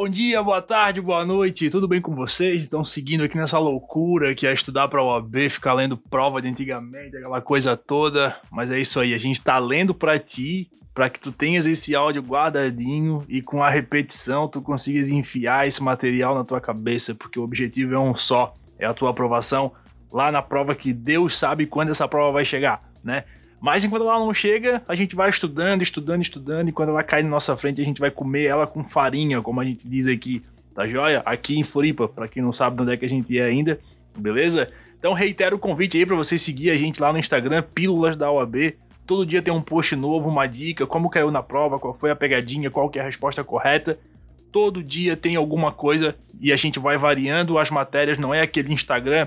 bom dia, boa tarde, boa noite, tudo bem com vocês? Estão seguindo aqui nessa loucura que é estudar para o OAB, ficar lendo prova de antigamente, aquela coisa toda. Mas é isso aí, a gente tá lendo para ti, para que tu tenhas esse áudio guardadinho e com a repetição tu consigas enfiar esse material na tua cabeça, porque o objetivo é um só, é a tua aprovação lá na prova que Deus sabe quando essa prova vai chegar, né? Mas enquanto ela não chega, a gente vai estudando, estudando, estudando, e quando ela cai na nossa frente, a gente vai comer ela com farinha, como a gente diz aqui, tá joia? Aqui em Floripa, para quem não sabe de onde é que a gente é ainda, beleza? Então reitero o convite aí para você seguir a gente lá no Instagram, Pílulas da OAB. Todo dia tem um post novo, uma dica, como caiu na prova, qual foi a pegadinha, qual que é a resposta correta. Todo dia tem alguma coisa e a gente vai variando as matérias, não é aquele Instagram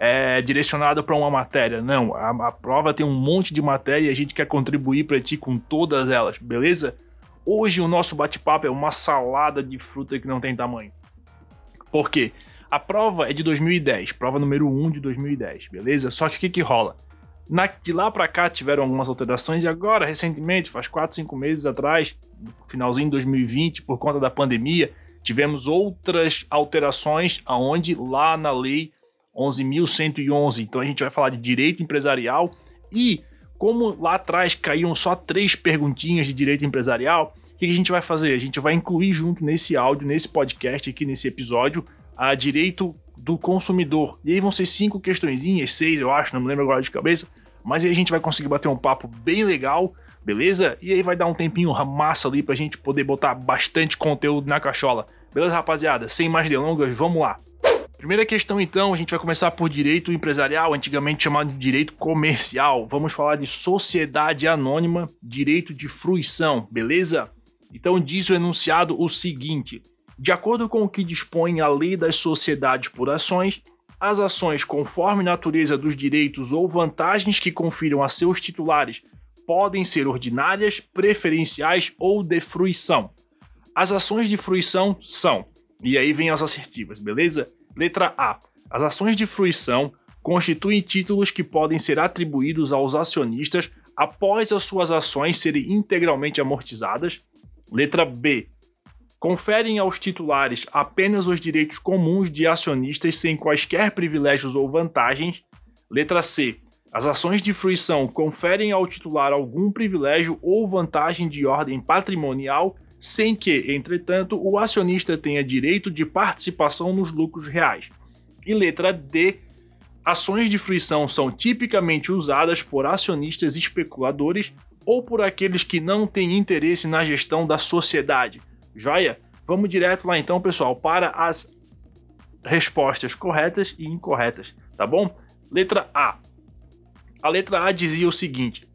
é, direcionado para uma matéria. Não, a, a, prova tem um monte de matéria e a gente quer contribuir para ti com todas elas, beleza? Hoje o nosso bate-papo é uma salada de fruta que não tem tamanho. Por quê? A prova é de 2010, prova número 1 de 2010, beleza? Só que o que, que rola? Na, de lá para cá tiveram algumas alterações e agora, recentemente, faz 4, 5 meses atrás, finalzinho de 2020, por conta da pandemia, tivemos outras alterações aonde lá na lei 11.111. Então a gente vai falar de direito empresarial e como lá atrás caíam só três perguntinhas de direito empresarial, o que a gente vai fazer? A gente vai incluir junto nesse áudio, nesse podcast aqui, nesse episódio, a direito do consumidor. E aí vão ser cinco questõezinhas, seis eu acho, não me lembro agora de cabeça, mas aí a gente vai conseguir bater um papo bem legal, beleza? E aí vai dar um tempinho massa ali pra gente poder botar bastante conteúdo na cachola. Beleza, rapaziada? Sem mais delongas, vamos lá. Primeira questão, então, a gente vai começar por direito empresarial, antigamente chamado de direito comercial. Vamos falar de sociedade anônima, direito de fruição, beleza? Então, diz o enunciado o seguinte: de acordo com o que dispõe a lei das sociedades por ações, as ações, conforme natureza dos direitos ou vantagens que confiram a seus titulares, podem ser ordinárias, preferenciais ou de fruição. As ações de fruição são, e aí vem as assertivas, beleza? Letra A. As ações de fruição constituem títulos que podem ser atribuídos aos acionistas após as suas ações serem integralmente amortizadas. Letra B. Conferem aos titulares apenas os direitos comuns de acionistas sem quaisquer privilégios ou vantagens. Letra C. As ações de fruição conferem ao titular algum privilégio ou vantagem de ordem patrimonial sem que, entretanto, o acionista tenha direito de participação nos lucros reais. E letra D. Ações de fruição são tipicamente usadas por acionistas especuladores ou por aqueles que não têm interesse na gestão da sociedade. Joia? Vamos direto lá então, pessoal, para as respostas corretas e incorretas, tá bom? Letra A. A letra A dizia o seguinte: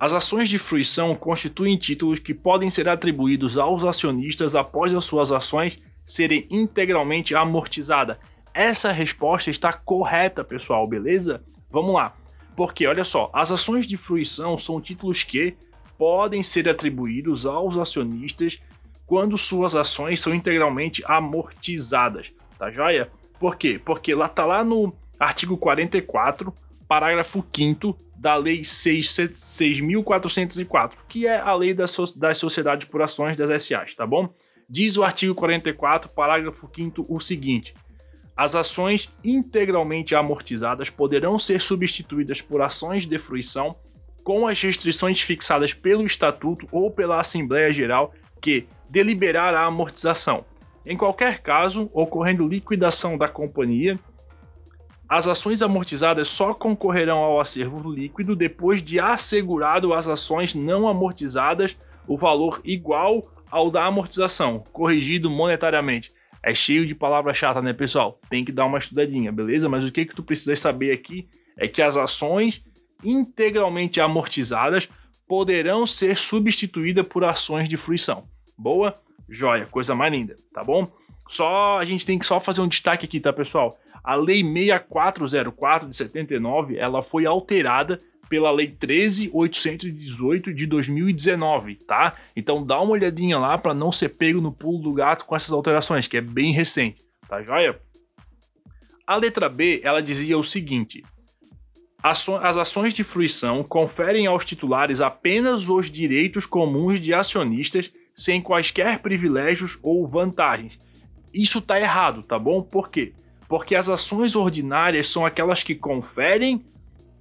as ações de fruição constituem títulos que podem ser atribuídos aos acionistas após as suas ações serem integralmente amortizadas. Essa resposta está correta, pessoal, beleza? Vamos lá. Porque, olha só, as ações de fruição são títulos que podem ser atribuídos aos acionistas quando suas ações são integralmente amortizadas, tá joia? Por quê? Porque lá tá lá no artigo 44, parágrafo 5 da Lei 6.404, que é a lei das, so das sociedades por ações das SAs, tá bom? Diz o artigo 44, parágrafo 5 o seguinte: as ações integralmente amortizadas poderão ser substituídas por ações de fruição com as restrições fixadas pelo Estatuto ou pela Assembleia Geral que deliberar a amortização. Em qualquer caso, ocorrendo liquidação da companhia, as ações amortizadas só concorrerão ao acervo líquido depois de assegurado às ações não amortizadas o valor igual ao da amortização, corrigido monetariamente. É cheio de palavra chata, né, pessoal? Tem que dar uma estudadinha, beleza? Mas o que que tu precisa saber aqui é que as ações integralmente amortizadas poderão ser substituídas por ações de fruição. Boa? Joia, coisa mais linda, tá bom? Só a gente tem que só fazer um destaque aqui, tá, pessoal? A Lei 6404 de 79, ela foi alterada pela Lei 13818 de 2019, tá? Então dá uma olhadinha lá para não ser pego no pulo do gato com essas alterações, que é bem recente, tá joia? A letra B, ela dizia o seguinte: as ações de fruição conferem aos titulares apenas os direitos comuns de acionistas sem quaisquer privilégios ou vantagens. Isso tá errado, tá bom? Por quê? Porque as ações ordinárias são aquelas que conferem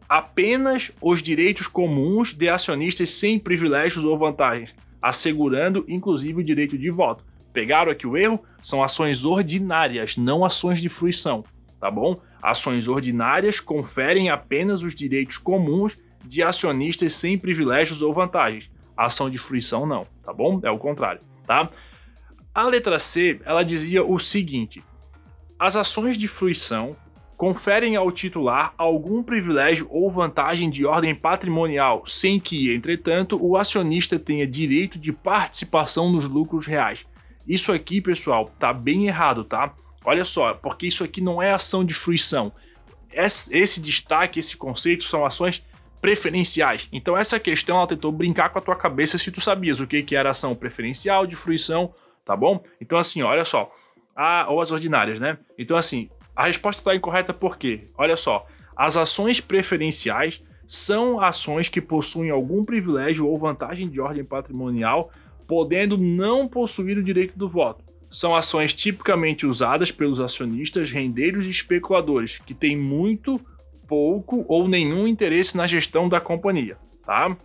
apenas os direitos comuns de acionistas sem privilégios ou vantagens, assegurando inclusive o direito de voto. Pegaram aqui o erro? São ações ordinárias, não ações de fruição, tá bom? Ações ordinárias conferem apenas os direitos comuns de acionistas sem privilégios ou vantagens. Ação de fruição não, tá bom? É o contrário, tá? A letra C, ela dizia o seguinte: as ações de fruição conferem ao titular algum privilégio ou vantagem de ordem patrimonial, sem que, entretanto, o acionista tenha direito de participação nos lucros reais. Isso aqui, pessoal, tá bem errado, tá? Olha só, porque isso aqui não é ação de fruição. Esse destaque, esse conceito são ações preferenciais. Então essa questão ela tentou brincar com a tua cabeça se tu sabias o que, que era ação preferencial, de fruição, tá bom? Então assim, olha só, a, ou as ordinárias, né? Então assim, a resposta está incorreta porque, olha só, as ações preferenciais são ações que possuem algum privilégio ou vantagem de ordem patrimonial, podendo não possuir o direito do voto. São ações tipicamente usadas pelos acionistas, rendeiros e especuladores, que têm muito, pouco ou nenhum interesse na gestão da companhia, tá?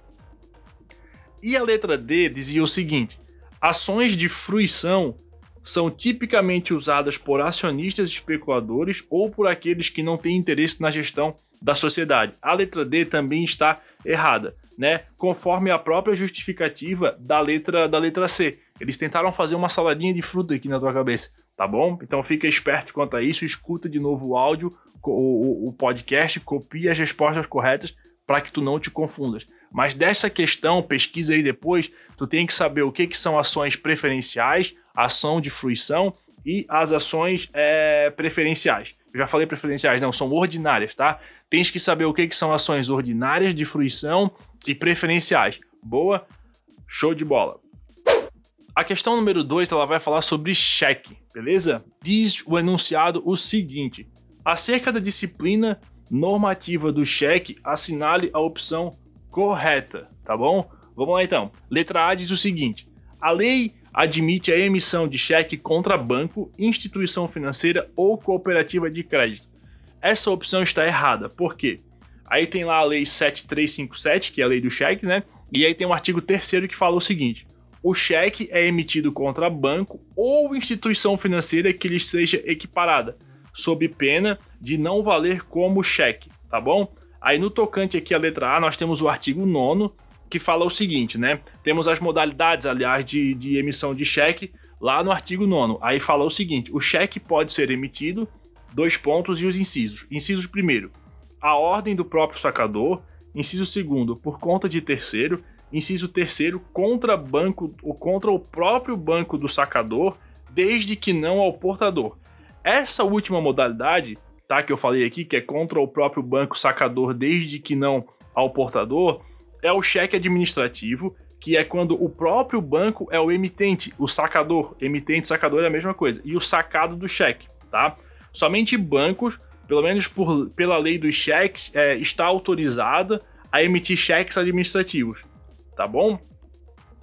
E a letra D dizia o seguinte: ações de fruição são tipicamente usadas por acionistas especuladores ou por aqueles que não têm interesse na gestão da sociedade. A letra D também está errada, né? Conforme a própria justificativa da letra da letra C. Eles tentaram fazer uma saladinha de fruta aqui na tua cabeça, tá bom? Então fica esperto quanto a isso, escuta de novo o áudio, o, o, o podcast, copia as respostas corretas para que tu não te confundas. Mas dessa questão, pesquisa aí depois, tu tem que saber o que, que são ações preferenciais, ação de fruição e as ações é, preferenciais. Eu já falei preferenciais, não, são ordinárias, tá? Tens que saber o que, que são ações ordinárias de fruição e preferenciais. Boa? Show de bola. A questão número 2 ela vai falar sobre cheque, beleza? Diz o enunciado o seguinte: acerca da disciplina normativa do cheque, assinale a opção correta, tá bom? Vamos lá então. Letra A diz o seguinte: a lei admite a emissão de cheque contra banco, instituição financeira ou cooperativa de crédito. Essa opção está errada, por quê? Aí tem lá a lei 7357, que é a lei do cheque, né? E aí tem um artigo 3 que fala o seguinte: o cheque é emitido contra banco ou instituição financeira que lhe seja equiparada, sob pena de não valer como cheque, tá bom? Aí no tocante aqui à letra A, nós temos o artigo 9 que fala o seguinte, né? Temos as modalidades, aliás, de, de emissão de cheque lá no artigo 9. Aí fala o seguinte: o cheque pode ser emitido, dois pontos e os incisos. Inciso primeiro, a ordem do próprio sacador. Inciso segundo, por conta de terceiro. Inciso terceiro, contra banco ou contra o próprio banco do sacador, desde que não ao portador. Essa última modalidade, tá, que eu falei aqui, que é contra o próprio banco sacador, desde que não ao portador, é o cheque administrativo, que é quando o próprio banco é o emitente, o sacador. Emitente sacador é a mesma coisa. E o sacado do cheque, tá? Somente bancos, pelo menos por, pela lei dos cheques, é, está autorizada a emitir cheques administrativos, tá bom?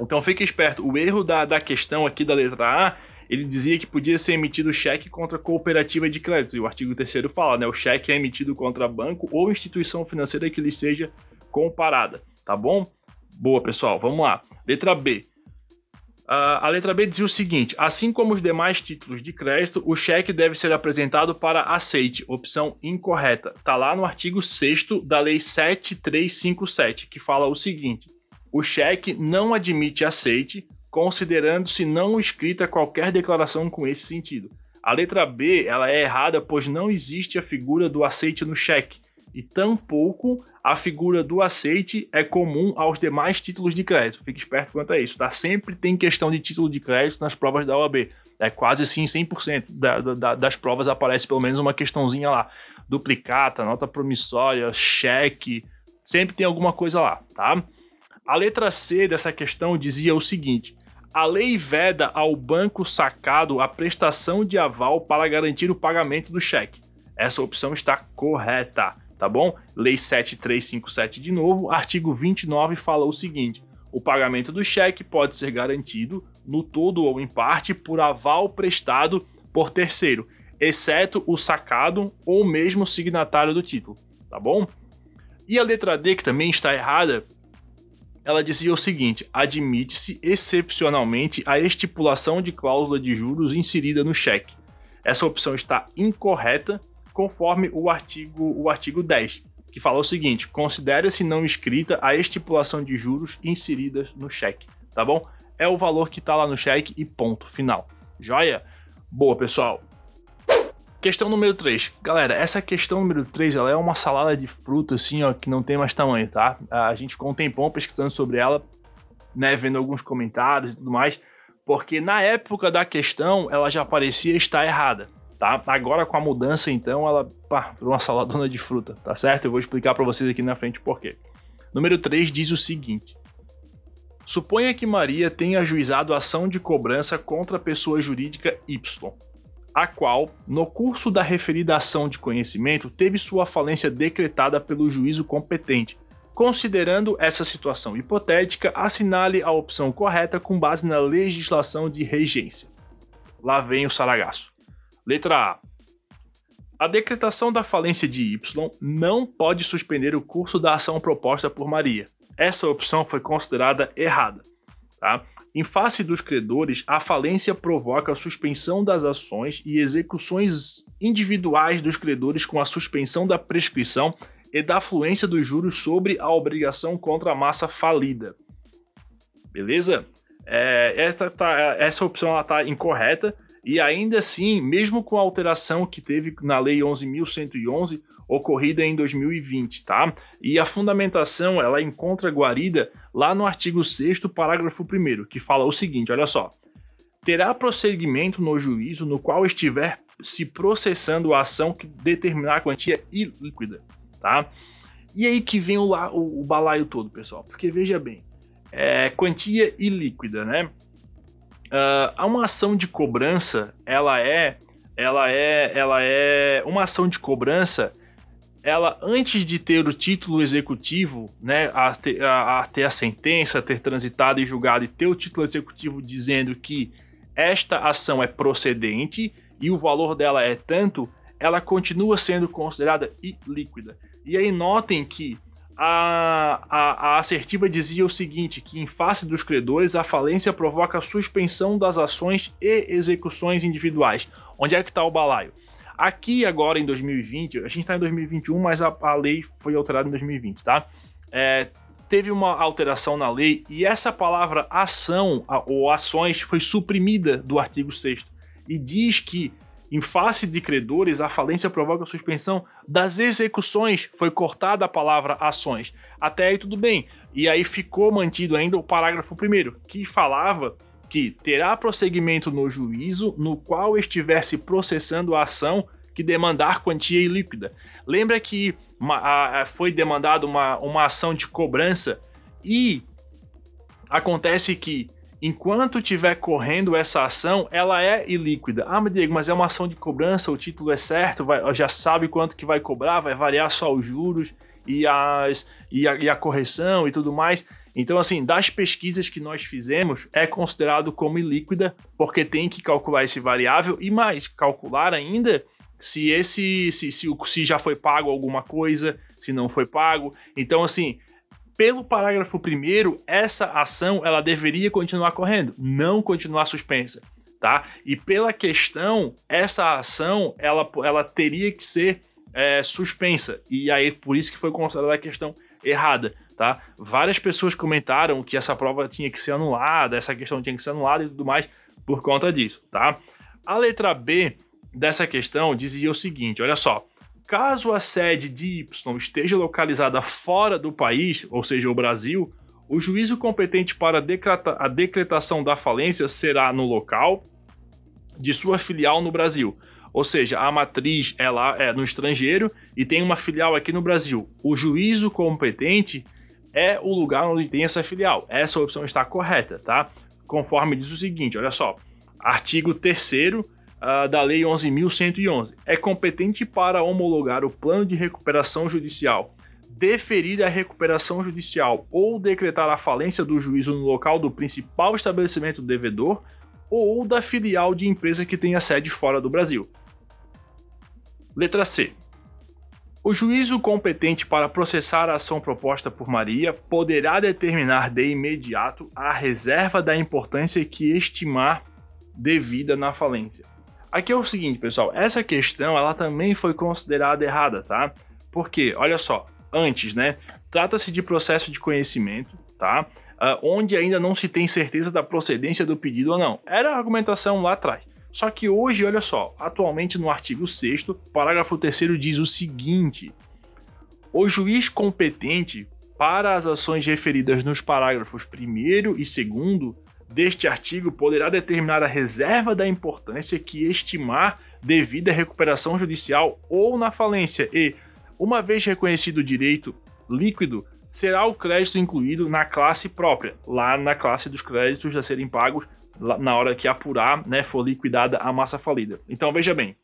Então fique esperto. O erro da, da questão aqui da letra A, ele dizia que podia ser emitido cheque contra cooperativa de crédito. E o artigo 3 fala, né? O cheque é emitido contra banco ou instituição financeira que lhe seja comparada tá bom? Boa, pessoal, vamos lá. Letra B. Uh, a letra B dizia o seguinte: assim como os demais títulos de crédito, o cheque deve ser apresentado para aceite. Opção incorreta. Tá lá no artigo 6 da Lei 7357, que fala o seguinte: o cheque não admite aceite, considerando-se não escrita qualquer declaração com esse sentido. A letra B ela é errada, pois não existe a figura do aceite no cheque e tampouco a figura do aceite é comum aos demais títulos de crédito. Fique esperto quanto a isso, tá? Sempre tem questão de título de crédito nas provas da OAB. É quase assim 100% da, da, das provas aparece pelo menos uma questãozinha lá. Duplicata, nota promissória, cheque, sempre tem alguma coisa lá, tá? A letra C dessa questão dizia o seguinte: a lei veda ao banco sacado a prestação de aval para garantir o pagamento do cheque. Essa opção está correta tá bom? Lei 7357 de novo, artigo 29 fala o seguinte: o pagamento do cheque pode ser garantido no todo ou em parte por aval prestado por terceiro, exceto o sacado ou mesmo signatário do título, tá bom? E a letra D, que também está errada, ela dizia o seguinte: admite-se excepcionalmente a estipulação de cláusula de juros inserida no cheque. Essa opção está incorreta, conforme o artigo, o artigo 10, que fala o seguinte: considera-se não escrita a estipulação de juros inserida no cheque, tá bom? É o valor que está lá no cheque e ponto final. Joia? Boa, pessoal. Questão número 3. Galera, essa questão número 3 ela é uma salada de fruta, assim, ó, que não tem mais tamanho, tá? A gente ficou um tempão pesquisando sobre ela, né, vendo alguns comentários e tudo mais, porque na época da questão ela já parecia estar errada, tá? Agora com a mudança, então, ela pá, virou uma saladona de fruta, tá certo? Eu vou explicar para vocês aqui na frente por quê. Número 3 diz o seguinte: Suponha que Maria tenha ajuizado ação de cobrança contra a pessoa jurídica Y a qual, no curso da referida ação de conhecimento, teve sua falência decretada pelo juízo competente. Considerando essa situação hipotética, assinale a opção correta com base na legislação de regência. Lá vem o saragaço. Letra A. A decretação da falência de Y não pode suspender o curso da ação proposta por Maria. Essa opção foi considerada errada. Tá? Em face dos credores, a falência provoca a suspensão das ações e execuções individuais dos credores com a suspensão da prescrição e da fluência dos juros sobre a obrigação contra a massa falida. Beleza? É, essa, tá, essa opção está incorreta e ainda assim, mesmo com a alteração que teve na Lei 11.111, ocorrida em 2020, tá? E a fundamentação, ela encontra guarida lá no artigo 6 parágrafo 1 que fala o seguinte, olha só. Terá prosseguimento no juízo no qual estiver se processando a ação que determinar a quantia ilíquida, tá? E aí que vem o, o, o balaio todo, pessoal, porque veja bem, é quantia ilíquida, né? Uh, uma ação de cobrança, ela é, ela é, ela é uma ação de cobrança ela, antes de ter o título executivo, né, a ter, a, a ter a sentença, ter transitado e julgado e ter o título executivo dizendo que esta ação é procedente e o valor dela é tanto, ela continua sendo considerada ilíquida. E aí notem que a, a, a, assertiva dizia o seguinte: que em face dos credores, a falência provoca a suspensão das ações e execuções individuais. Onde é que está o balaio? Aqui agora em 2020, a gente está em 2021, mas a, a, lei foi alterada em 2020, tá? É, teve uma alteração na lei e essa palavra ação ou ações foi suprimida do artigo 6 e diz que em face de credores, a falência provoca a suspensão das execuções. Foi cortada a palavra ações. Até aí tudo bem. E aí ficou mantido ainda o parágrafo primeiro, que falava que terá prosseguimento no juízo no qual estivesse processando a ação que demandar quantia ilíquida. Lembra que uma, a, a, foi demandada uma, uma ação de cobrança e acontece que enquanto estiver correndo essa ação, ela é ilíquida. Ah, mas Diego, mas é uma ação de cobrança, o título é certo, vai, já sabe quanto que vai cobrar, vai variar só os juros e, as, e, a, e a correção e tudo mais. Então, assim, das pesquisas que nós fizemos, é considerado como ilíquida, porque tem que calcular esse variável e mais, calcular ainda se esse se, se, se já foi pago alguma coisa, se não foi pago. Então, assim, pelo parágrafo primeiro, essa ação ela deveria continuar correndo, não continuar suspensa, tá? E pela questão, essa ação ela, ela teria que ser é, suspensa e aí por isso que foi considerada a questão errada tá? Várias pessoas comentaram que essa prova tinha que ser anulada, essa questão tinha que ser anulada e tudo mais por conta disso, tá? A letra B dessa questão dizia o seguinte, olha só, caso a sede de Y esteja localizada fora do país, ou seja, o Brasil, o juízo competente para a decretação da falência será no local de sua filial no Brasil. Ou seja, a matriz lá é no estrangeiro e tem uma filial aqui no Brasil. O juízo competente é o lugar onde tem essa filial. Essa opção está correta, tá? Conforme diz o seguinte, olha só. Artigo 3 uh, ah, da Lei 11.111. É competente para homologar o plano de recuperação judicial, deferir a recuperação judicial ou decretar a falência do juízo no local do principal estabelecimento devedor ou da filial de empresa que tenha sede fora do Brasil. Letra C. O juízo competente para processar a ação proposta por Maria poderá determinar de imediato a reserva da importância que estimar devida na falência. Aqui é o seguinte, pessoal, essa questão ela também foi considerada errada, tá? Porque, olha só, antes, né? Trata-se de processo de conhecimento, tá? Uh, onde ainda não se tem certeza da procedência do pedido ou não. Era a argumentação lá atrás. Só que hoje, olha só, atualmente no artigo 6, parágrafo 3 diz o seguinte: o juiz competente para as ações referidas nos parágrafos 1 e 2 deste artigo poderá determinar a reserva da importância que estimar devido à recuperação judicial ou na falência e, uma vez reconhecido o direito líquido, será o crédito incluído na classe própria, lá na classe dos créditos a serem pagos na hora que apurar, né, for liquidada a massa falida. Então veja bem.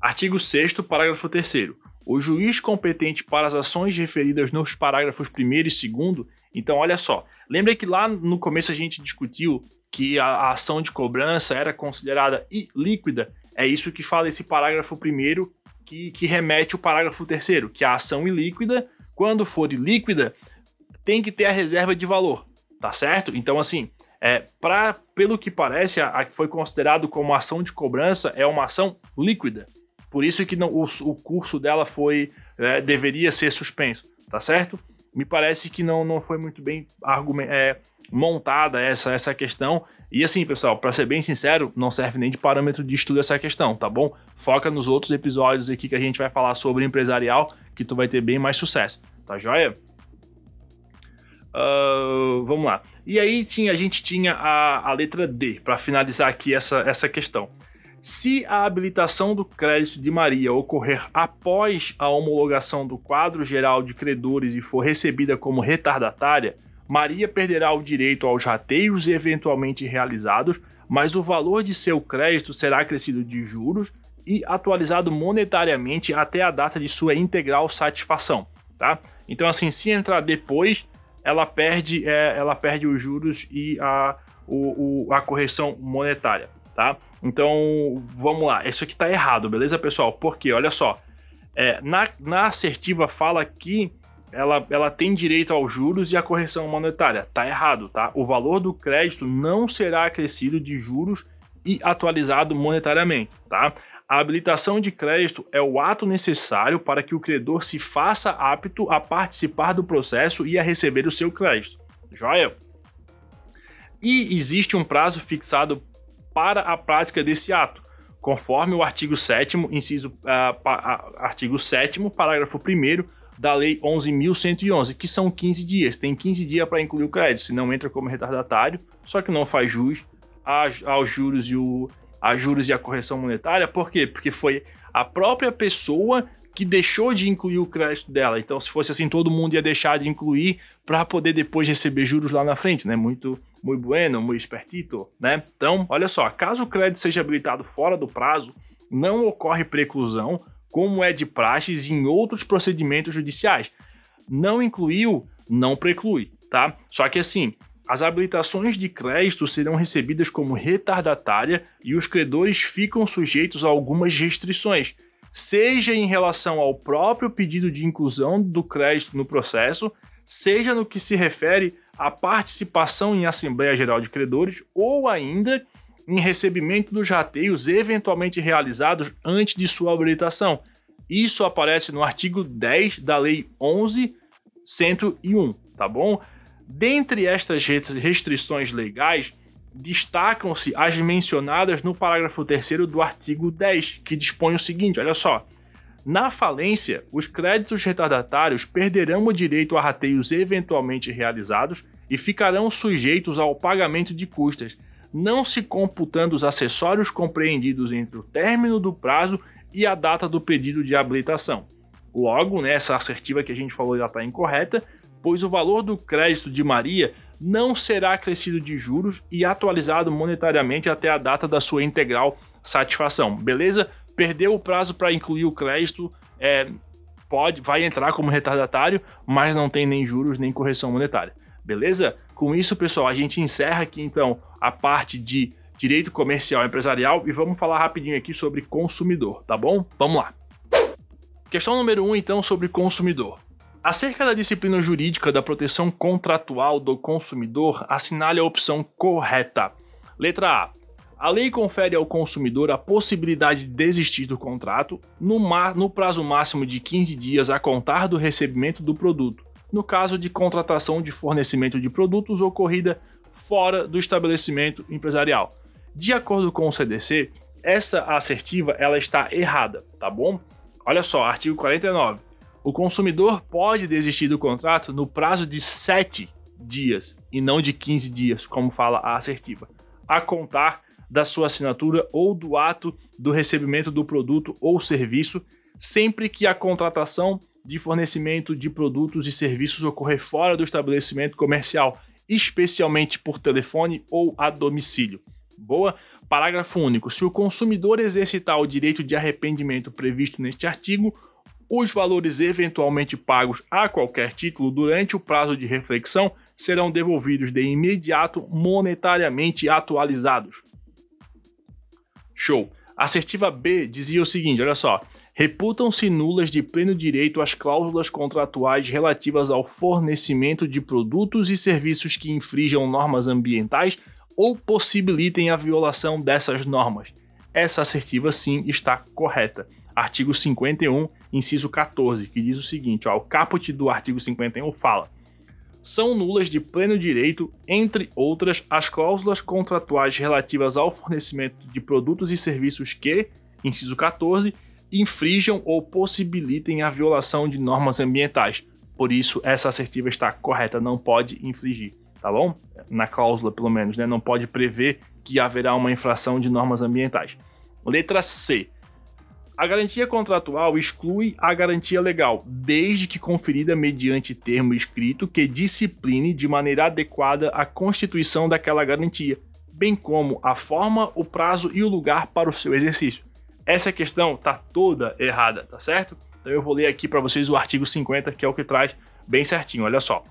Artigo 6 parágrafo 3 O juiz competente para as ações referidas nos parágrafos 1 e 2 então olha só, lembra que lá no começo a gente discutiu que a, a ação de cobrança era considerada ilíquida? É isso que fala esse parágrafo primeiro que, que remete o parágrafo terceiro, que a ação ilíquida, quando for ilíquida, tem que ter a reserva de valor, tá certo? Então assim, é, pra, pelo que parece, a, a que foi considerado como ação de cobrança é uma ação líquida. Por isso que não, o, o curso dela foi é, deveria ser suspenso, tá certo? Me parece que não, não foi muito bem é, montada essa, essa questão. E assim, pessoal, para ser bem sincero, não serve nem de parâmetro de estudo essa questão, tá bom? Foca nos outros episódios aqui que a gente vai falar sobre empresarial, que tu vai ter bem mais sucesso, tá joia? Uh, vamos lá. E aí tinha, a gente tinha a, a letra D, para finalizar aqui essa, essa questão. Se a habilitação do crédito de Maria ocorrer após a homologação do quadro geral de credores e for recebida como retardatária, Maria perderá o direito aos rateios eventualmente realizados, mas o valor de seu crédito será acrescido de juros e atualizado monetariamente até a data de sua integral satisfação, tá? Então assim, se entrar depois, ela perde, é, ela perde os juros e a, o, o, a correção monetária, tá? Então, vamos lá. Isso aqui tá errado, beleza, pessoal? Porque, olha só, é, na, na assertiva fala que ela, ela tem direito aos juros e à correção monetária. Tá errado, tá? O valor do crédito não será acrescido de juros e atualizado monetariamente, tá? A habilitação de crédito é o ato necessário para que o credor se faça apto a participar do processo e a receber o seu crédito. Joia? E existe um prazo fixado para a prática desse ato, conforme o artigo 7 inciso uh, pa, uh, artigo 7 parágrafo 1 da lei 11.111, que são 15 dias. Tem 15 dias para incluir o crédito, se não entra como retardatário, só que não faz jus aos juros e o a juros e a correção monetária, por quê? Porque foi a própria pessoa que deixou de incluir o crédito dela. Então, se fosse assim, todo mundo ia deixar de incluir para poder depois receber juros lá na frente, né? Muito, muito bueno, muito espertito, né? Então, olha só, caso o crédito seja habilitado fora do prazo, não ocorre preclusão, como é de praxes em outros procedimentos judiciais. Não incluiu, não preclui, tá? Só que assim, as habilitações de crédito serão recebidas como retardatária e os credores ficam sujeitos a algumas restrições, seja em relação ao próprio pedido de inclusão do crédito no processo, seja no que se refere à participação em Assembleia Geral de Credores ou ainda em recebimento dos rateios eventualmente realizados antes de sua habilitação. Isso aparece no artigo 10 da Lei 11.101, tá bom? Dentre estas restrições legais, destacam-se as mencionadas no parágrafo 3 do artigo 10, que dispõe o seguinte: olha só. Na falência, os créditos retardatários perderão o direito a rateios eventualmente realizados e ficarão sujeitos ao pagamento de custas, não se computando os acessórios compreendidos entre o término do prazo e a data do pedido de habilitação. Logo, né, essa assertiva que a gente falou já está incorreta, pois o valor do crédito de Maria não será acrescido de juros e atualizado monetariamente até a data da sua integral satisfação. Beleza? Perdeu o prazo para incluir o crédito, é, pode, vai entrar como retardatário, mas não tem nem juros nem correção monetária. Beleza? Com isso, pessoal, a gente encerra aqui então a parte de direito comercial empresarial e vamos falar rapidinho aqui sobre consumidor, tá bom? Vamos lá. Questão número 1, um, então, sobre consumidor. Acerca da disciplina jurídica da proteção contratual do consumidor, assinale a opção correta. Letra A. A lei confere ao consumidor a possibilidade de desistir do contrato no, no prazo máximo de 15 dias a contar do recebimento do produto, no caso de contratação de fornecimento de produtos ocorrida fora do estabelecimento empresarial. De acordo com o CDC, essa assertiva ela está errada, tá bom? Olha só, artigo 49. O consumidor pode desistir do contrato no prazo de 7 dias e não de 15 dias, como fala a assertiva, a contar da sua assinatura ou do ato do recebimento do produto ou serviço, sempre que a contratação de fornecimento de produtos e serviços ocorrer fora do estabelecimento comercial, especialmente por telefone ou a domicílio. Boa? Parágrafo único. Se o consumidor exercitar o direito de arrependimento previsto neste artigo, os valores eventualmente pagos a qualquer título durante o prazo de reflexão serão devolvidos de imediato monetariamente atualizados. Show. Assertiva B dizia o seguinte: olha só. Reputam-se nulas de pleno direito as cláusulas contratuais relativas ao fornecimento de produtos e serviços que infrijam normas ambientais ou possibilitem a violação dessas normas. Essa assertiva sim está correta. Artigo 51, inciso 14, que diz o seguinte: ó, o caput do artigo 51 fala são nulas de pleno direito, entre outras, as cláusulas contratuais relativas ao fornecimento de produtos e serviços que, inciso 14, infrijam ou possibilitem a violação de normas ambientais. Por isso, essa assertiva está correta, não pode infringir, tá bom? Na cláusula, pelo menos, né? Não pode prever que haverá uma infração de normas ambientais. Letra C. A garantia contratual exclui a garantia legal, desde que conferida mediante termo escrito que discipline de maneira adequada a constituição daquela garantia, bem como a forma, o prazo e o lugar para o seu exercício. Essa questão está toda errada, tá certo? Então eu vou ler aqui para vocês o artigo 50, que é o que traz bem certinho. Olha só.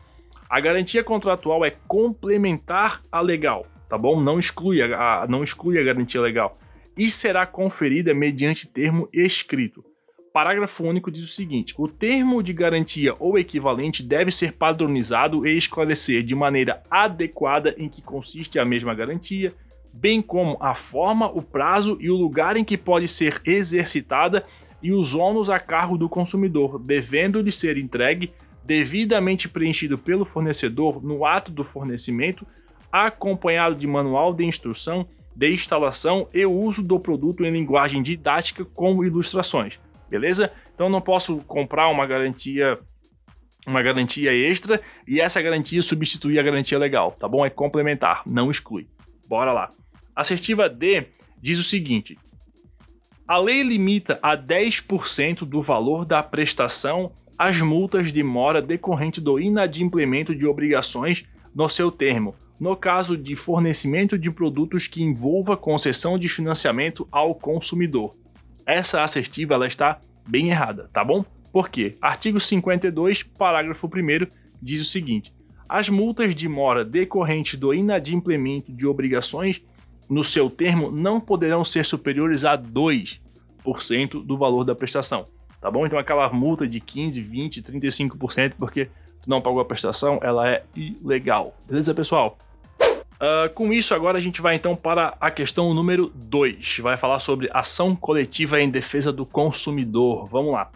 A garantia contratual é complementar a legal, tá bom? Não exclui a, não exclui a garantia legal e será conferida mediante termo escrito. Parágrafo único diz o seguinte: o termo de garantia ou equivalente deve ser padronizado e esclarecer de maneira adequada em que consiste a mesma garantia, bem como a forma, o prazo e o lugar em que pode ser exercitada e os ônus a cargo do consumidor, devendo-lhe ser entregue devidamente preenchido pelo fornecedor no ato do fornecimento, acompanhado de manual de instrução de instalação e uso do produto em linguagem didática com ilustrações, beleza? Então não posso comprar uma garantia uma garantia extra e essa garantia substituir a garantia legal, tá bom? É complementar, não exclui. Bora lá. Assertiva D diz o seguinte: a lei limita a 10% do valor da prestação as multas de mora decorrente do inadimplemento de obrigações no seu termo, no caso de fornecimento de produtos que envolva concessão de financiamento ao consumidor. Essa assertiva ela está bem errada, tá bom? Por quê? Artigo 52, parágrafo 1 diz o seguinte: as multas de mora decorrentes do inadimplemento de obrigações no seu termo não poderão ser superiores a 2% do valor da prestação, tá bom? Então aquela multa de 15, 20, 35% porque não pagou a prestação, ela é ilegal. Beleza, pessoal? Uh, com isso, agora a gente vai então para a questão número 2. Vai falar sobre ação coletiva em defesa do consumidor. Vamos lá.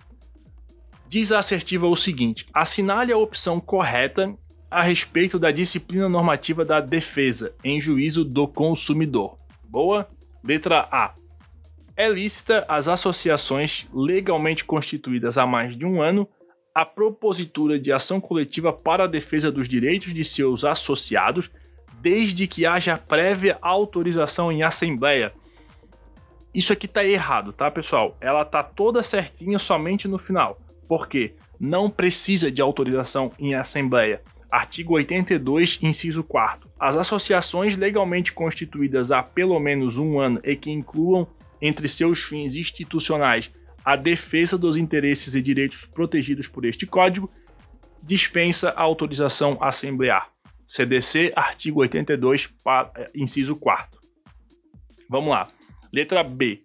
Diz a assertiva o seguinte: assinale a opção correta a respeito da disciplina normativa da defesa em juízo do consumidor. Boa? Letra A. É lícita as associações legalmente constituídas há mais de um ano a propositura de ação coletiva para a defesa dos direitos de seus associados desde que haja prévia autorização em assembleia. Isso aqui tá errado, tá, pessoal? Ela tá toda certinha somente no final. Por quê? Não precisa de autorização em assembleia. Artigo 82, inciso 4. As associações legalmente constituídas há pelo menos um ano e que incluam entre seus fins institucionais a defesa dos interesses e direitos protegidos por este Código dispensa a autorização assemblear. CDC, artigo 82, é, inciso 4. Vamos lá. Letra B.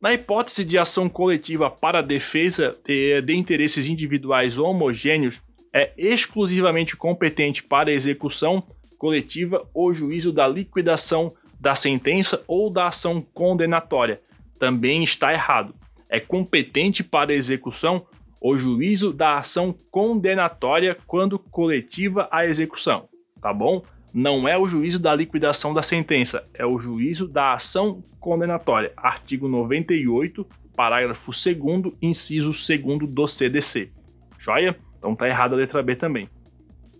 Na hipótese de ação coletiva para defesa de interesses individuais homogêneos, é exclusivamente competente para execução coletiva o juízo da liquidação da sentença ou da ação condenatória. Também está errado. É competente para execução o juízo da ação condenatória quando coletiva a execução, tá bom? Não é o juízo da liquidação da sentença, é o juízo da ação condenatória. Artigo 98, parágrafo 2 inciso 2 do CDC. Joia? Então tá errada a letra B também.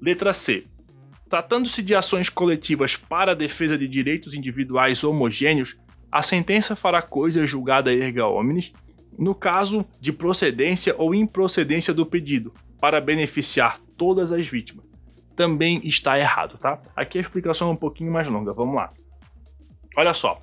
Letra C. Tratando-se de ações coletivas para a defesa de direitos individuais homogêneos, a sentença fará coisa julgada erga omnes no caso de procedência ou improcedência do pedido, para beneficiar todas as vítimas. Também está errado, tá? Aqui a explicação é um pouquinho mais longa, vamos lá. Olha só.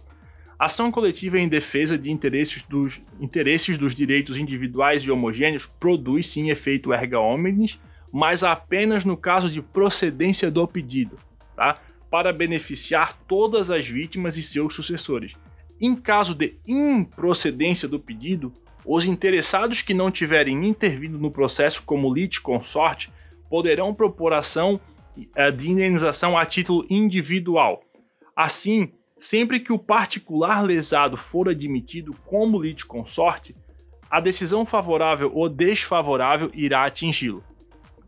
Ação coletiva em defesa de interesses dos, interesses dos direitos individuais e homogêneos produz sim efeito erga omnes, mas apenas no caso de procedência do pedido, tá? Para beneficiar todas as vítimas e seus sucessores. Em caso de improcedência do pedido, os interessados que não tiverem intervindo no processo como litisconsorte poderão propor ação eh, de indenização a título individual. Assim, sempre que o particular lesado for admitido como litisconsorte, a decisão favorável ou desfavorável irá atingi-lo.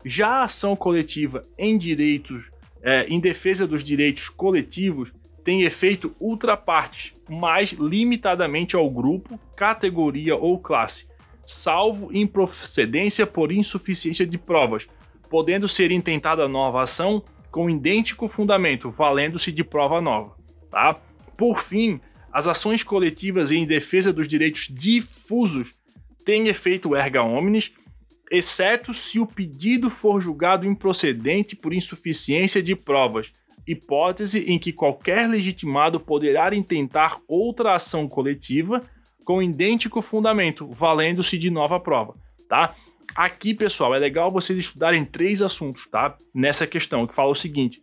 Já a ação coletiva em direitos, é, em defesa dos direitos coletivos, tem efeito ultrapartes, mais limitadamente ao grupo, categoria ou classe, salvo improcedência por insuficiência de provas, podendo ser intentada nova ação com idêntico fundamento, valendo-se de prova nova. Tá? Por fim, as ações coletivas em defesa dos direitos difusos têm efeito erga omnes, exceto se o pedido for julgado improcedente por insuficiência de provas, hipótese em que qualquer legitimado poderá intentar outra ação coletiva com idêntico fundamento, valendo-se de nova prova, tá? Aqui, pessoal, é legal vocês estudarem três assuntos, tá? Nessa questão, que fala o seguinte: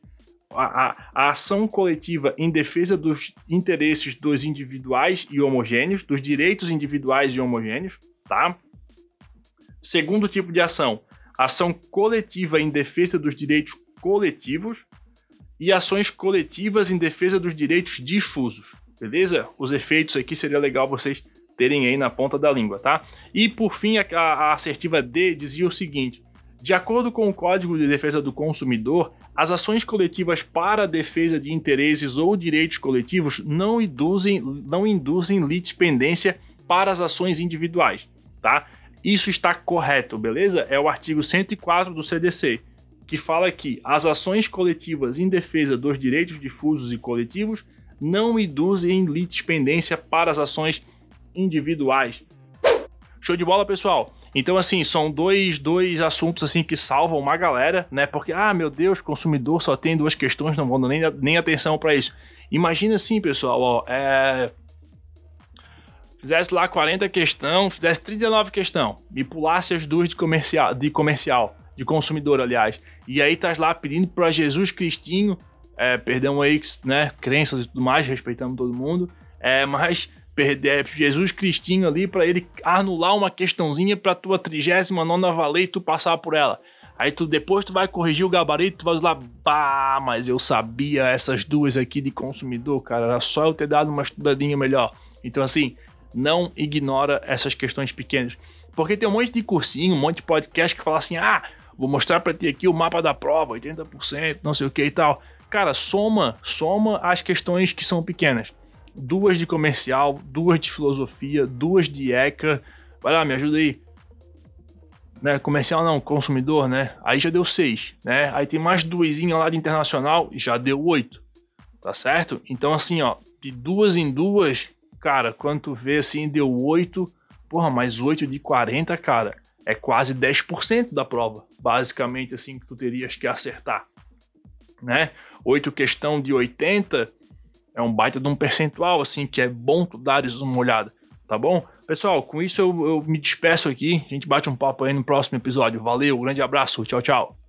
a, a, a, ação coletiva em defesa dos interesses dos individuais e homogêneos, dos direitos individuais e homogêneos, tá? Segundo tipo de ação, ação coletiva em defesa dos direitos coletivos, e ações coletivas em defesa dos direitos difusos, beleza? Os efeitos aqui seria legal vocês terem aí na ponta da língua, tá? E por fim, a, a assertiva D dizia o seguinte: de acordo com o Código de Defesa do Consumidor, as ações coletivas para a defesa de interesses ou direitos coletivos não induzem, não induzem litispendência para as ações individuais, tá? Isso está correto, beleza? É o artigo 104 do CDC que fala que as ações coletivas em defesa dos direitos difusos e coletivos não induzem litispendência para as ações individuais. Show de bola, pessoal? Então, assim, são dois, dois assuntos assim que salvam uma galera, né? Porque, ah, meu Deus, consumidor só tem duas questões, não vou nem, nem atenção para isso. Imagina assim, pessoal, ó, é... Fizesse lá 40 questão, fizesse 39 questão e pulasse as duas de comercial, de comercial de consumidor, aliás. E aí tá lá pedindo para Jesus Cristinho, é, perdão aí, né, crenças e tudo mais, respeitando todo mundo, é, mas perder é, Jesus Cristinho ali para ele anular uma questãozinha para tua 39 valer e tu passar por ela. Aí tu depois tu vai corrigir o gabarito, tu vai lá, pá, mas eu sabia essas duas aqui de consumidor, cara, era só eu ter dado uma estudadinha melhor. Então assim, não ignora essas questões pequenas. Porque tem um monte de cursinho, um monte de podcast que fala assim: "Ah, Vou mostrar para ti aqui o mapa da prova, 80%, não sei o que e tal. Cara, soma, soma as questões que são pequenas. Duas de comercial, duas de filosofia, duas de ECA. Vai lá, me ajuda aí. Né, comercial não, consumidor, né? Aí já deu seis, né? Aí tem mais duas lá de internacional, já deu oito. Tá certo? Então assim, ó, de duas em duas, cara, quando tu vê assim, deu oito. Porra, mais oito de 40, cara é quase 10% da prova, basicamente assim que tu terias que acertar, né? 8 questão de 80 é um baita de um percentual assim que é bom tu dares uma olhada, tá bom? Pessoal, com isso eu, eu me despeço aqui, a gente bate um papo aí no próximo episódio. Valeu, grande abraço, tchau, tchau.